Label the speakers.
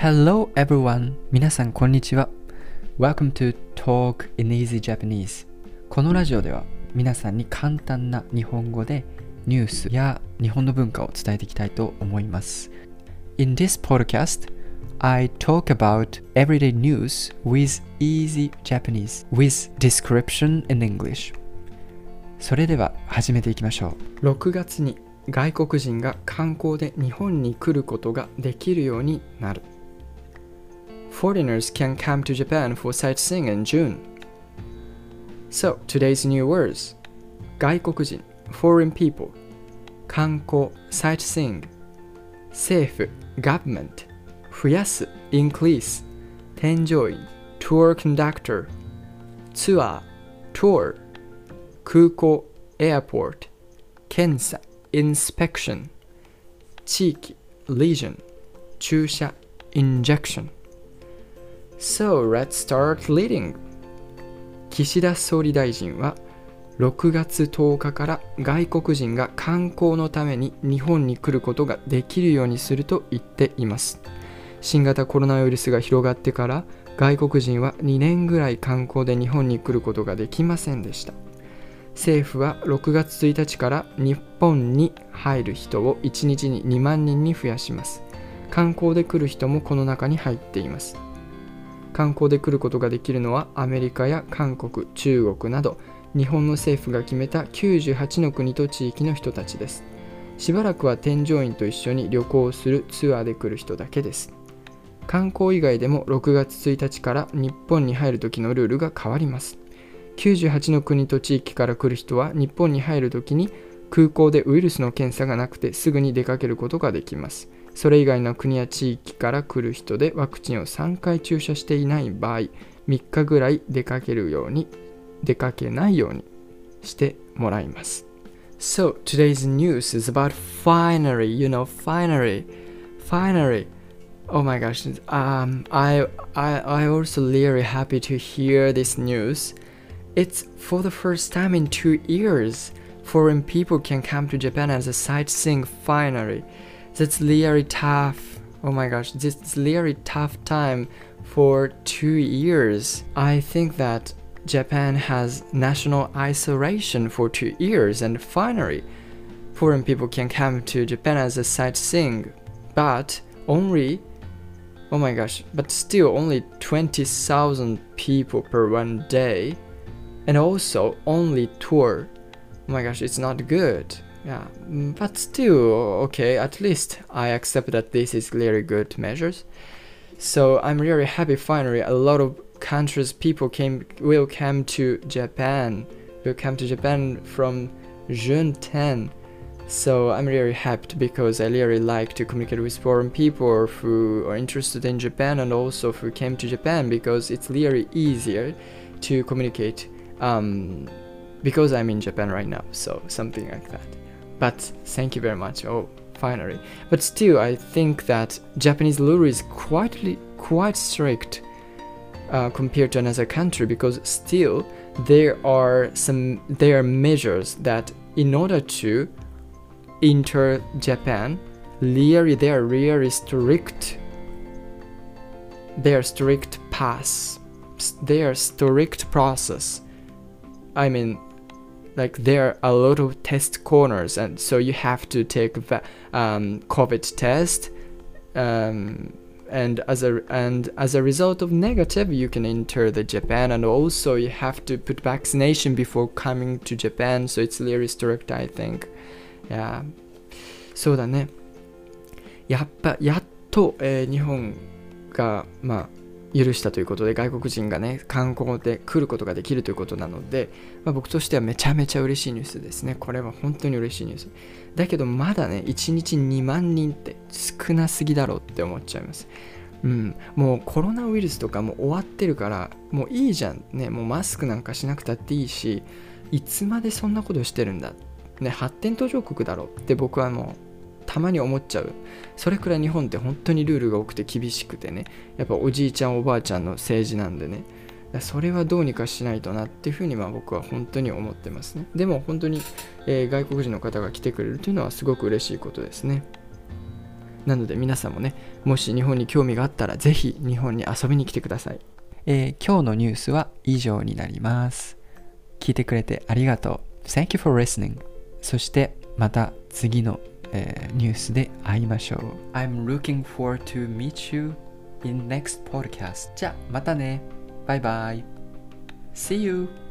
Speaker 1: Hello everyone! 皆さんこんにちは。Welcome to Talk in Easy Japanese. このラジオでは皆さんに簡単な日本語でニュースや日本の文化を伝えていきたいと思います。In this podcast, I talk about everyday news with easy Japanese with description in English. それでは始めていきましょう。6月に外国人が観光で日本に来ることができるようになる。Foreigners can come to Japan for sightseeing in June. So, today's new words 外国人 foreign people 観光 sightseeing 政府 government 増やす increase 添乗員 tour conductor ツアー tour 空港 airport 検査 inspection 地域 region 注射 injection So let's start leading. 岸田総理大臣は6月10日から外国人が観光のために日本に来ることができるようにすると言っています。新型コロナウイルスが広がってから外国人は2年ぐらい観光で日本に来ることができませんでした。政府は6月1日から日本に入る人を1日に2万人に増やします。観光で来る人もこの中に入っています。観光で来ることができるのはアメリカや韓国中国など日本の政府が決めた98の国と地域の人たちです。しばらくは添乗員と一緒に旅行をするツアーで来る人だけです。観光以外でも6月1日から日本に入る時のルールが変わります。98の国と地域から来る人は日本に入る時に空港でウイルスの検査がなくてすぐに出かけることができます。それ以外の国や地域から来る人でワクチンを3回注射していない場合3日ぐらい出かけるように出かけないようにしてもらいます So today's news is about finally you know finally finally oh my gosh um I I I also really happy to hear this news it's for the first time in two years foreign people can come to Japan as a sightseeing finally that's really tough. Oh my gosh, this is really tough time for two years. I think that Japan has national isolation for two years, and finally, foreign people can come to Japan as a sightseeing, but only, oh my gosh, but still only 20,000 people per one day, and also only tour. Oh my gosh, it's not good. Yeah, but still, okay, at least I accept that this is really good measures. So I'm really happy finally a lot of countries people came will come to Japan. Will come to Japan from June 10. So I'm really happy because I really like to communicate with foreign people who are interested in Japan and also who came to Japan because it's really easier to communicate um, because I'm in Japan right now. So something like that. But thank you very much. Oh, finally. But still, I think that Japanese rule is quite quite strict uh, compared to another country because still there are some there are measures that in order to enter Japan, really they are really strict. They are strict pass. They are strict process. I mean like there are a lot of test corners and so you have to take um, covid test um, and as a and as a result of negative you can enter the japan and also you have to put vaccination before coming to japan so it's really strict i think yeah そうだねやっぱやっと、えー、日本がまあ 許したということで外国人がね観光で来ることができるということなので、まあ、僕としてはめちゃめちゃ嬉しいニュースですね。これは本当に嬉しいニュース。だけどまだね1日2万人って少なすぎだろうって思っちゃいます。うん。もうコロナウイルスとかも終わってるからもういいじゃんね。もうマスクなんかしなくたっていいしいつまでそんなことしてるんだ。ね発展途上国だろって僕はもうたまに思っちゃう。それくらい日本って本当にルールが多くて厳しくてね。やっぱおじいちゃんおばあちゃんの政治なんでね。それはどうにかしないとなっていうふうにまあ僕は本当に思ってますね。でも本当に、えー、外国人の方が来てくれるというのはすごく嬉しいことですね。なので皆さんもねもし日本に興味があったら是非日本に遊びに来てください、えー、今日のニュースは以上になります。聞いてくれてありがとう。Thank you for listening そしてまた次のえー、ニュースで会いましょう。I'm looking forward to meet you in next podcast. じゃあ、またね。バイバイ。See you!